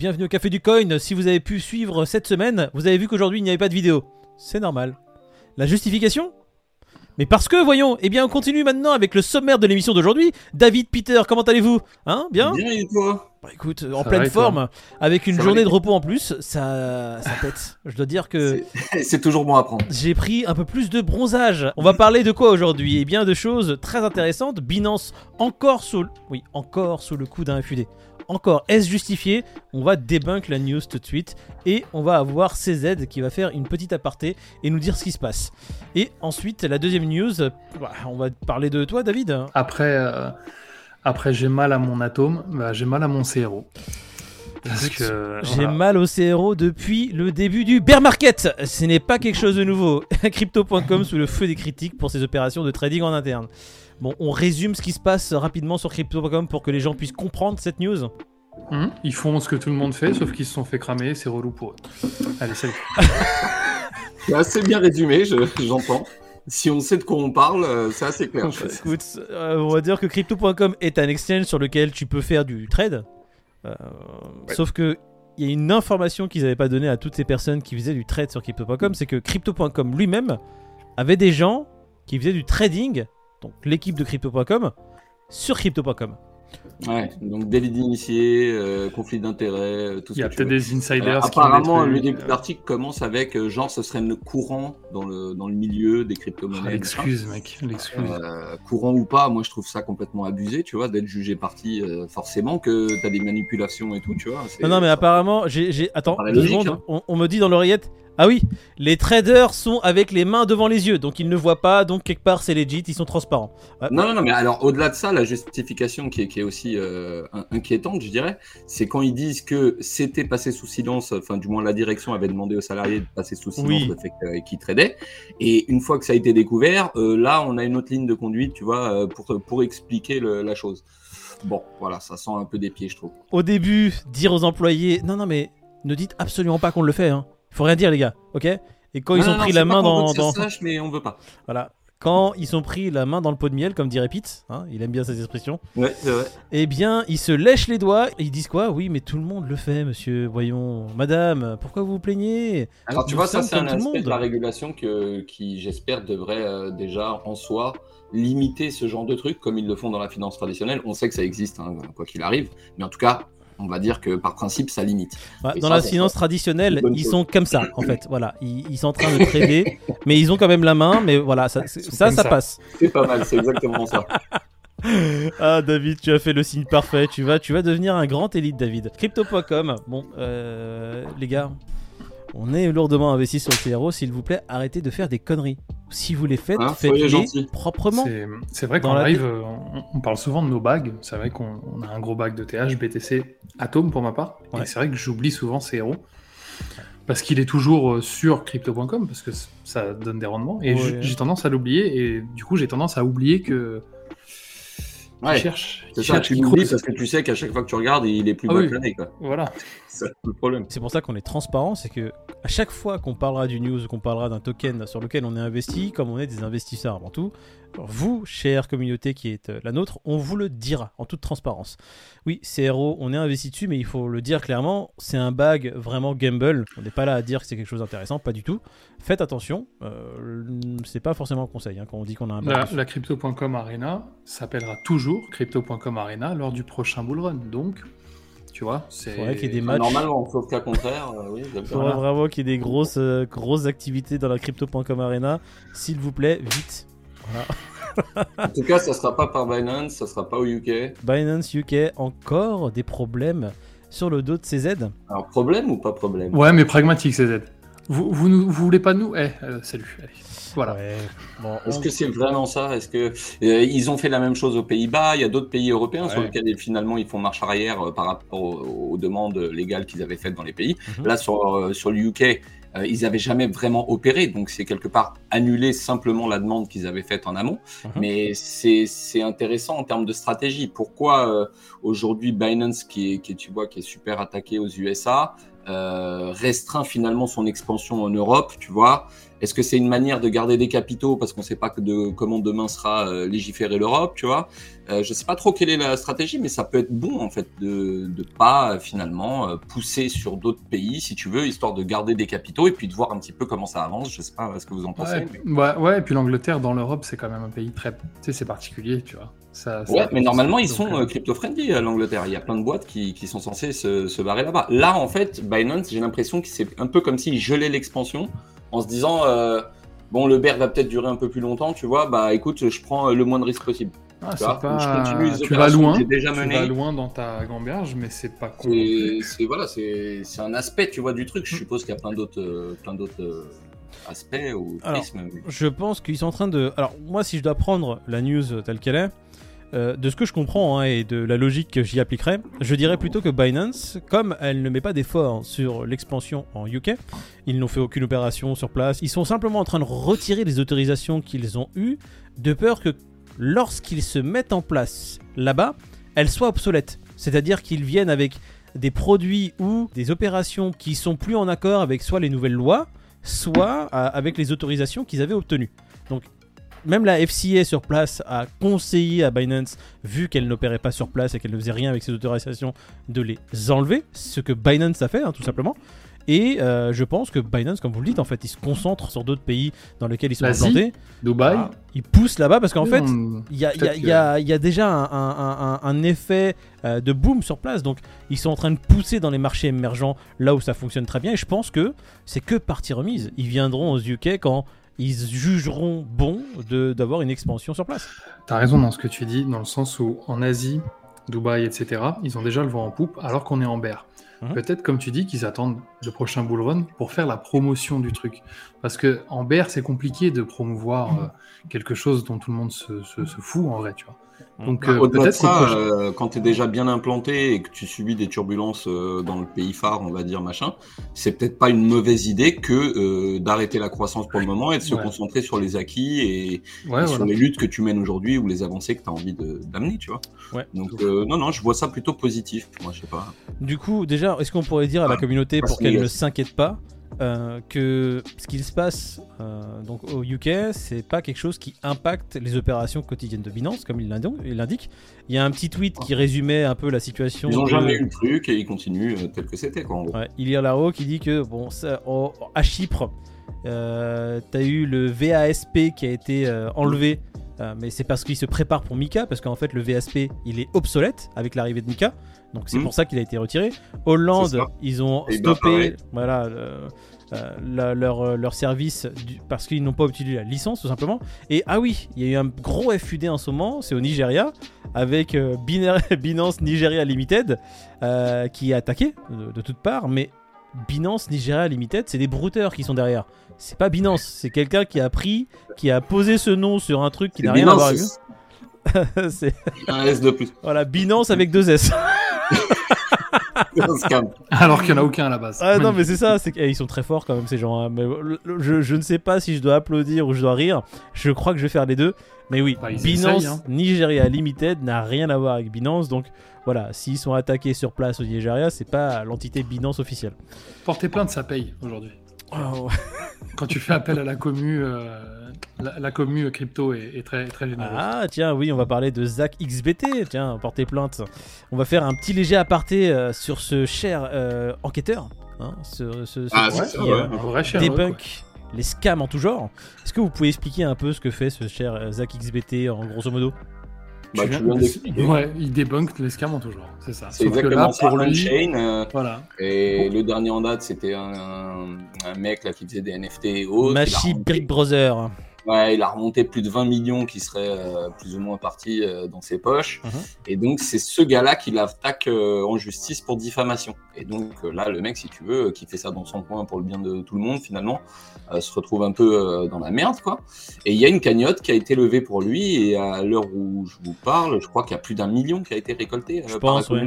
Bienvenue au Café du Coin. Si vous avez pu suivre cette semaine, vous avez vu qu'aujourd'hui il n'y avait pas de vidéo. C'est normal. La justification? Mais parce que, voyons, eh bien on continue maintenant avec le sommaire de l'émission d'aujourd'hui. David, Peter, comment allez-vous? Hein? Bien? Bien et toi? Bah écoute, en Ça pleine va forme, avec une Ça journée de repos en plus, ça, ça pète. Je dois dire que C'est- C'est toujours bon à prendre. j'ai pris un peu plus de bronzage. On va parler de quoi aujourd'hui? Eh bien de choses très intéressantes. Binance encore sous, le- oui, encore sous le coup d'un FUD. Encore, est-ce justifié? On va débunk la news tout de suite et on va avoir CZ qui va faire une petite aparté et nous dire ce qui se passe. Et ensuite, la deuxième news, bah, on va parler de toi, David. Après, euh, après j'ai mal à mon atome, bah, j'ai mal à mon CRO. Parce que J'ai voilà. mal au CRO depuis le début du bear market. Ce n'est pas quelque chose de nouveau. Crypto.com sous le feu des critiques pour ses opérations de trading en interne. Bon, on résume ce qui se passe rapidement sur Crypto.com pour que les gens puissent comprendre cette news. Hum, ils font ce que tout le monde fait, sauf qu'ils se sont fait cramer, c'est relou pour eux. Allez, salut. C'est assez bien résumé, je- j'entends. Si on sait de quoi on parle, euh, c'est assez clair. Écoute, euh, on va dire que Crypto.com est un exchange sur lequel tu peux faire du trade. Euh, Sauf que il y a une information qu'ils n'avaient pas donnée à toutes ces personnes qui faisaient du trade sur Crypto.com, c'est que Crypto.com lui-même avait des gens qui faisaient du trading, donc l'équipe de Crypto.com, sur Crypto.com. Ouais, donc délit d'initié, euh, conflit d'intérêts, euh, tout Il ce y a peut-être des insiders. Euh, qui apparemment, le début euh, de l'article commence avec euh, genre ce serait le courant dans le, dans le milieu des ah, crypto-monnaies. L'excuse, mec, l'excuse. Euh, courant ou pas, moi je trouve ça complètement abusé, tu vois, d'être jugé parti euh, forcément que t'as des manipulations et tout, tu vois. Non, non, mais ça- apparemment, j'ai, attends, deux logique, secondes, hein. on, on me dit dans l'oreillette. Ah oui, les traders sont avec les mains devant les yeux, donc ils ne voient pas, donc quelque part c'est legit, ils sont transparents. Ouais. Non, non, non, mais alors au-delà de ça, la justification qui est, qui est aussi euh, in- inquiétante, je dirais, c'est quand ils disent que c'était passé sous silence, enfin du moins la direction avait demandé aux salariés de passer sous silence Oui. le fait qu'ils tradaient, et une fois que ça a été découvert, euh, là on a une autre ligne de conduite, tu vois, euh, pour, pour expliquer le- la chose. Bon, voilà, ça sent un peu des pieds, je trouve. Au début, dire aux employés, non, non, mais ne dites absolument pas qu'on le fait, hein. Faut rien dire, les gars, ok? Et quand ils ont non, pris la main dans, mais on veut pas. voilà, quand ils ont pris la main dans le pot de miel, comme dirait Pete, hein, il aime bien cette expression. Ouais, c'est vrai. Eh bien, ils se lèchent les doigts et ils disent quoi? Oui, mais tout le monde le fait, monsieur. Voyons, madame, pourquoi vous vous plaignez? Alors tu Nous vois, ça c'est un aspect de la régulation que, qui, j'espère, devrait euh, déjà en soi limiter ce genre de trucs comme ils le font dans la finance traditionnelle. On sait que ça existe, hein, quoi qu'il arrive, mais en tout cas, on va dire que par principe, ça limite. Et Dans ça, la finance traditionnelle, ils chose. sont comme ça, en fait. Voilà, ils, sont en train de trader, mais ils ont quand même la main. Mais voilà, ça ça. passe. C'est pas mal, c'est exactement ça. Ah, David, tu as fait le signe parfait. Tu vas, tu vas devenir un grand élite, David. Crypto.com. Bon, euh, les gars, on est lourdement investi sur le CRO. S'il vous plaît, arrêtez de faire des conneries. Si vous les faites, Hein, faites-les proprement. C'est- vrai qu'en la live, euh, on, on parle souvent de nos bagues. C'est vrai qu'on on a un gros bag de TH, BTC, Atom pour ma part. Ouais. Et c'est vrai que j'oublie souvent CRO. Parce qu'il est toujours euh, sur crypto.com, parce que ça donne des rendements. Et Ouais. j'ai tendance à l'oublier. Et du coup, j'ai tendance à oublier que. Ouais, il cherche. c'est ça, cherche, tu l'oublies parce que tu sais qu'à chaque fois que tu regardes, il est plus Ah bas oui. que l'année. Voilà. C'est le problème. C'est pour ça qu'on est transparent, c'est que à chaque fois qu'on parlera du news, qu'on parlera d'un token sur lequel on est investi, comme on est des investisseurs avant tout, vous, chère communauté qui est euh, la nôtre, on vous le dira en toute transparence. Oui, CRO, on est investi dessus, mais il faut le dire clairement, c'est un bag vraiment gamble. On n'est pas là à dire que c'est quelque chose d'intéressant, pas du tout. Faites attention, euh, c'est pas forcément un conseil hein, quand on dit qu'on a un bag. La, crypto.com Arena s'appellera toujours crypto.com Arena lors du prochain bull run. Donc, tu vois, c'est. Qu'il y ait des Enfin, matchs. Normalement, sauf cas contraire, euh, oui, Il faudrait vraiment qu'il y ait des grosses, euh, grosses activités dans la crypto.com arena. S'il vous plaît, vite. Voilà. En tout cas, ça sera pas par Binance, ça sera pas au UK. Binance UK, encore des problèmes sur le dos de CZ. Alors, problème ou pas problème? Ouais, mais pragmatique, CZ. Vous, vous, nous- vous voulez pas de nous? Eh, euh, salut. Allez. Voilà. Ouais. Bon, Est-ce on- que c'est vraiment ça? Est-ce que euh, ils ont fait la même chose aux Pays-Bas? Il y a d'autres pays européens sur lesquels finalement ils font marche arrière euh, par rapport aux, aux demandes légales qu'ils avaient faites dans les pays. Mhm. Là sur euh, sur le UK, euh, ils avaient jamais vraiment opéré, donc c'est quelque part annuler simplement la demande qu'ils avaient faite en amont. Mhm. Mais c'est c'est intéressant en termes de stratégie. Pourquoi euh, aujourd'hui Binance qui est qui est tu vois qui est super attaqué aux USA euh, restreint finalement son expansion en Europe, tu vois Est-ce que c'est une manière de garder des capitaux parce qu'on ne sait pas que de, comment demain sera euh, légiférée l'Europe, tu vois? Euh, Je ne sais pas trop quelle est la stratégie, mais ça peut être bon en fait de ne pas euh, finalement pousser sur d'autres pays, si tu veux, histoire de garder des capitaux et puis de voir un petit peu comment ça avance. Je ne sais pas ce que vous en pensez. Ouais, ouais, et puis l'Angleterre dans l'Europe, c'est quand même un pays très, tu sais, c'est particulier, tu vois. Ça, ouais, mais normalement, ils sont crypto-friendly à l'Angleterre. Il y a plein de boîtes qui, qui sont censées se, se barrer là-bas. Là, en fait, Binance, j'ai l'impression que c'est un peu comme s'ils gelaient l'expansion en se disant euh, bon le bear va peut-être durer un peu plus longtemps, tu vois, bah écoute, je prends le moins de risques possible. Ah, tu, pas... tu vas loin, déjà tu vas loin dans ta gamberge, mais c'est pas con. C'est voilà, c'est un aspect, tu vois, du truc. Je hmm. suppose qu'il y a plein d'autres, euh, plein d'autres euh, aspects ou prismes. Je pense qu'ils sont en train de. Alors moi, si je dois prendre la news telle qu'elle est, euh, de ce que je comprends hein, et de la logique que j'y appliquerai, je dirais plutôt que Binance, comme elle ne met pas d'effort sur l'expansion en UK, ils n'ont fait aucune opération sur place, ils sont simplement en train de retirer les autorisations qu'ils ont eues, de peur que lorsqu'ils se mettent en place là-bas, elles soient obsolètes. C'est-à-dire qu'ils viennent avec des produits ou des opérations qui sont plus en accord avec soit les nouvelles lois, soit euh, avec les autorisations qu'ils avaient obtenues. Donc même la FCA sur place a conseillé à Binance, vu qu'elle n'opérait pas sur place et qu'elle ne faisait rien avec ses autorisations, de les enlever, ce que Binance a fait, hein, tout simplement. Et euh, je pense que Binance, comme vous le dites, en fait, il se concentre sur d'autres pays dans lesquels ils sont implantés. Dubaï. Ah, ils poussent là-bas parce qu'en fait, il y, a déjà un, effet euh, de boom sur place. Donc, ils sont en train de pousser dans les marchés émergents là où ça fonctionne très bien. Et je pense que c'est que partie remise. Ils viendront aux UK quand ils jugeront bon d'avoir une expansion sur place. Tu as raison dans ce que tu dis, dans le sens où en Asie, Dubaï, etc., ils ont déjà le vent en poupe alors qu'on est en bear. Hein Peut-être, comme tu dis, qu'ils attendent le prochain bull run pour faire la promotion du truc. Parce que en bear, c'est compliqué de promouvoir euh, quelque chose dont tout le monde se, se, se fout en vrai, tu vois. Donc, bah, euh, peut-être ça, euh, quand tu es déjà bien implanté et que tu subis des turbulences euh, dans le pays phare, on va dire machin, c'est peut-être pas une mauvaise idée que d'arrêter la croissance pour le moment et de se concentrer sur les acquis et, sur les luttes que tu mènes aujourd'hui ou les avancées que tu as envie d'amener, tu vois. Donc non, non, je vois ça plutôt positif. Moi, je sais pas. Du coup, déjà, est-ce qu'on pourrait dire à la communauté pour qu'elle ne s'inquiète pas euh, que ce qu'il se passe euh, donc au UK, c'est pas quelque chose qui impacte les opérations quotidiennes de Binance, comme il l'indique. Il y a un petit tweet qui résumait un peu la situation. Ils n'ont jamais eu le truc et ils continuent euh, tel que c'était. Quoi, il y a là-haut qui dit que bon, ça, à Chypre, euh, t'as eu le VASP qui a été enlevé. Mais c'est parce qu'il se prépare pour Mika, parce qu'en fait le VASP il est obsolète avec l'arrivée de Mika. Donc c'est hmm. pour ça qu'il a été retiré. Hollande, ils ont stoppé voilà, euh, leur, euh, leur service parce qu'ils n'ont pas obtenu la licence tout simplement. Et ah oui, il y a eu un gros FUD en ce moment, c'est au Nigeria, avec euh, Binance Nigeria Limited qui est attaqué de, de toutes parts. Mais Binance Nigeria Limited, c'est des brouteurs qui sont derrière. C'est pas Binance, c'est quelqu'un qui a pris, qui a posé ce nom sur un truc qui n'a rien à voir avec c'est un S de plus. Voilà, Binance avec deux S. Alors qu'il n'y en a aucun à la base. Ah non, mais c'est ça, c'est ils sont très forts quand même ces gens. Hein. Mais je, ne sais pas si je dois applaudir ou je dois rire. Je crois que je vais faire les deux. Mais oui, bah, Binance hein. Nigeria Limited n'a rien à voir avec Binance. Donc voilà, s'ils sont attaqués sur place au Nigeria, c'est pas l'entité Binance officielle. Porter plainte, ça paye aujourd'hui. Oh, Quand tu fais appel à la commu. Euh, la, commune crypto est, très, très généreuse. Ah, tiens, oui, on va parler de Zach XBT. Tiens, porter plainte. On va faire un petit léger aparté euh, sur ce cher euh, enquêteur. Hein, ce, ce, ah, c'est vrai, débunk les scams en tout genre. Est-ce que vous pouvez expliquer un peu ce que fait ce cher Zach XBT en grosso modo? Bah, tu viens Ouais, il débunk les scams en tout genre, c'est ça. C'est exactement ça, pour lui, chain, voilà. Et le dernier en date, c'était un, un, mec là qui faisait des NFT et autres. Machi Brick Brother. Ouais, il a remonté plus de 20 millions qui seraient euh, plus ou moins partis euh, dans ses poches. Mhm. Et donc, c'est ce gars-là qui l'attaque euh, en justice pour diffamation. Et donc, là, le mec, si tu veux, qui fait ça dans son coin pour le bien de tout le monde, finalement, se retrouve un peu dans la merde, quoi. Et il y a une cagnotte qui a été levée pour lui. Et à l'heure où je vous parle, je crois qu'il y a plus d'un million qui a été récolté. je pense, oui.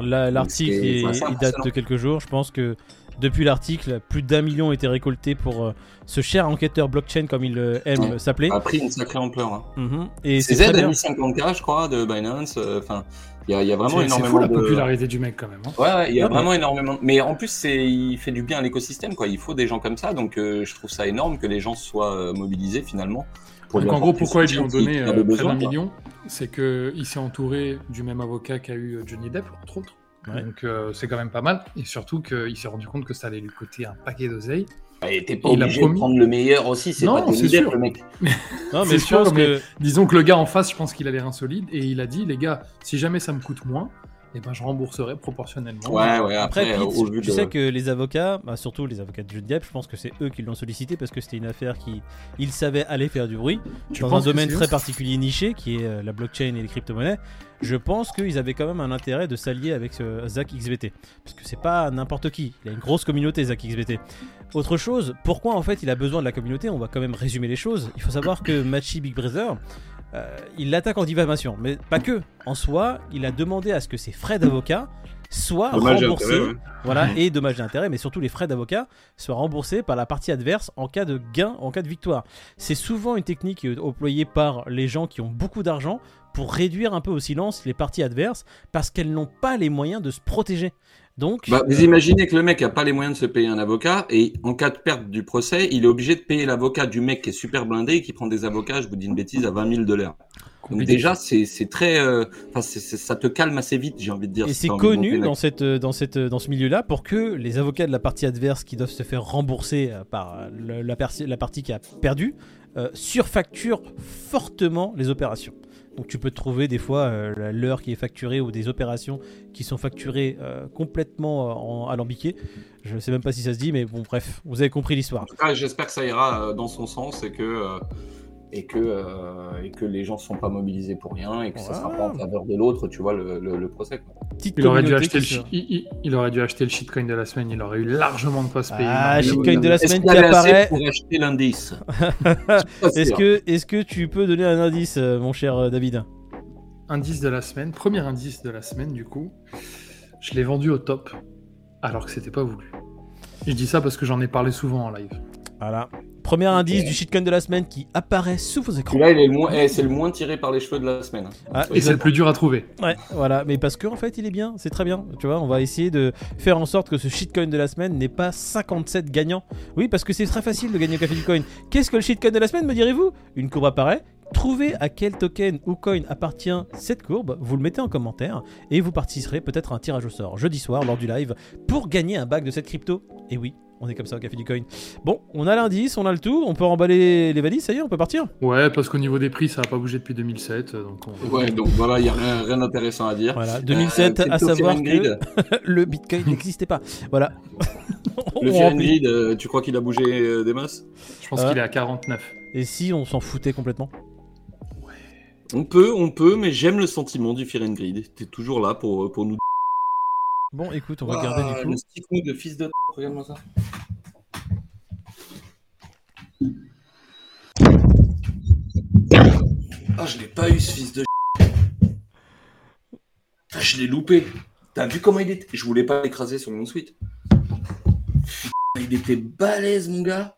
L'article, il, date de quelques jours. Je pense que Depuis l'article, plus d'un million ont été récoltés pour euh, ce cher enquêteur blockchain, comme il euh, aime Ouais. s'appeler. a pris une sacrée ampleur. Hein. Mhm. Et c'est très a mis 50K, je crois, de Binance. euh, Enfin, il y, a- il y a vraiment énormément fou la de. popularité du mec quand même. hein. Ouais, ouais, il y a Ah, mais- vraiment énormément. Mais en plus, il fait du bien à l'écosystème, quoi. Il faut des gens comme ça, donc euh, je trouve ça énorme que les gens soient euh, mobilisés finalement. pour Donc en gros, pourquoi ils lui ont donné euh, près d'un million? C'est qu'il s'est entouré du même avocat qu'a eu Johnny Depp, entre autres. Ouais. Donc euh, c'est quand même pas mal. Et surtout qu'il s'est rendu compte que ça allait lui coûter un paquet d'oseille. Et t'es pas Il a obligé promis- de prendre le meilleur aussi, c'est Non, pas c'est sûr. le mec. Non, mais je sûr, pense mais- que Disons que le gars en face, je pense qu'il a l'air insolide. Et il a dit, les gars, si jamais ça me coûte moins, eh ben, je rembourserai proportionnellement. Ouais, ouais, Après, après, Pete, au vu tu de. sais que les avocats, bah, surtout les avocats de Johnny Depp, je pense que c'est eux qui l'ont sollicité parce que c'était une affaire qui, ils savaient aller faire du bruit Tu dans un domaine très particulier niché qui est euh, la blockchain et les crypto-monnaies. Je pense qu'ils avaient quand même un intérêt de s'allier avec euh, Zach XBT parce que c'est pas n'importe qui. Il a une grosse communauté, Zach XBT. Autre chose, pourquoi en fait il a besoin de la communauté? On va quand même résumer les choses. Il faut savoir que Machi Big Brother, euh, il l'attaque en diffamation, mais pas que. En soi, il a demandé à ce que ses frais d'avocat soient remboursés. intérêt, ouais. Voilà, et dommages et intérêts, mais surtout les frais d'avocat soient remboursés par la partie adverse en cas de gain, en cas de victoire. C'est souvent une technique euh, employée par les gens qui ont beaucoup d'argent pour réduire un peu au silence les parties adverses parce qu'elles n'ont pas les moyens de se protéger. Donc, Bah, vous imaginez que le mec a pas les moyens de se payer un avocat et en cas de perte du procès, il est obligé de payer l'avocat du mec qui est super blindé et qui prend des avocats, je vous dis une bêtise, à 20 000 dollars. Donc déjà, c'est très, euh, ça te calme assez vite, j'ai envie de dire. Et c'est connu dans, cette, euh, dans, cette, euh, dans ce milieu-là pour que les avocats de la partie adverse qui doivent se faire rembourser euh, par euh, le- la, la partie qui a perdu euh, surfacturent fortement les opérations. Donc tu peux trouver des fois euh, l'heure qui est facturée ou des opérations qui sont facturées euh, complètement euh, en alambiquées. Je ne sais même pas si ça se dit, mais bon bref, vous avez compris l'histoire. J'espère que ça ira dans son sens et que et que euh, et que les gens sont pas mobilisés pour rien et que ça sera pas en faveur de l'autre, tu vois le, le, le procès. quoi. Petite Il aurait, dû acheter le qui se- shi- il, il- il aurait dû acheter le shitcoin de la semaine, il aurait eu largement de quoi se payer. Ah, aurait- shitcoin de la semaine qui apparaît. pour acheter l'indice Est-ce que, est que tu peux donner un indice, euh, mon cher euh, David? Indice de la semaine, premier indice de la semaine du coup, je l'ai vendu au top, alors que c'était pas voulu. Je dis ça parce que j'en ai parlé souvent en live. Voilà. Premier indice du shitcoin de la semaine qui apparaît sous vos écrans. Celui-là, il est le moins, eh, c'est le moins tiré par les cheveux de la semaine. Ah, Et c'est le plus dur à trouver. Ouais, voilà, mais parce qu'en fait il est bien, c'est très bien. Tu vois, on va essayer de faire en sorte que ce shitcoin de la semaine n'est pas 57 gagnants. Oui, parce que c'est très facile de gagner au Café du Coin. Qu'est-ce que le shitcoin de la semaine, me direz-vous? Une courbe apparaît. Trouvez à quel token ou coin appartient cette courbe, vous le mettez en commentaire et vous participerez peut-être à un tirage au sort jeudi soir lors du live pour gagner un bac de cette crypto. Et oui, on est comme ça au Café du Coin. Bon, on a l'indice, on a le tout, on peut remballer les valises, ça y est, on peut partir? Ouais, parce qu'au niveau des prix, ça n'a pas bougé depuis 2007. Donc on- Ouais, donc voilà, il y a rien, rien d'intéressant à dire. Voilà, 2007, Euh, à savoir que le bitcoin n'existait pas. Voilà. Le. Greed, euh, tu crois qu'il a bougé euh, des masses? Je pense qu'il est à 49. Et si on s'en foutait complètement? On peut, on peut, mais j'aime le sentiment du Fear and Greed. T'es toujours là pour, pour nous. Bon, écoute, on va garder Ah, du Le coup. stick move de fils de. Regarde-moi ça. Ah, je l'ai pas eu ce fils de. Ah, je l'ai loupé. T'as vu comment il était Je voulais pas l'écraser sur mon suite. Il était balèze, mon gars.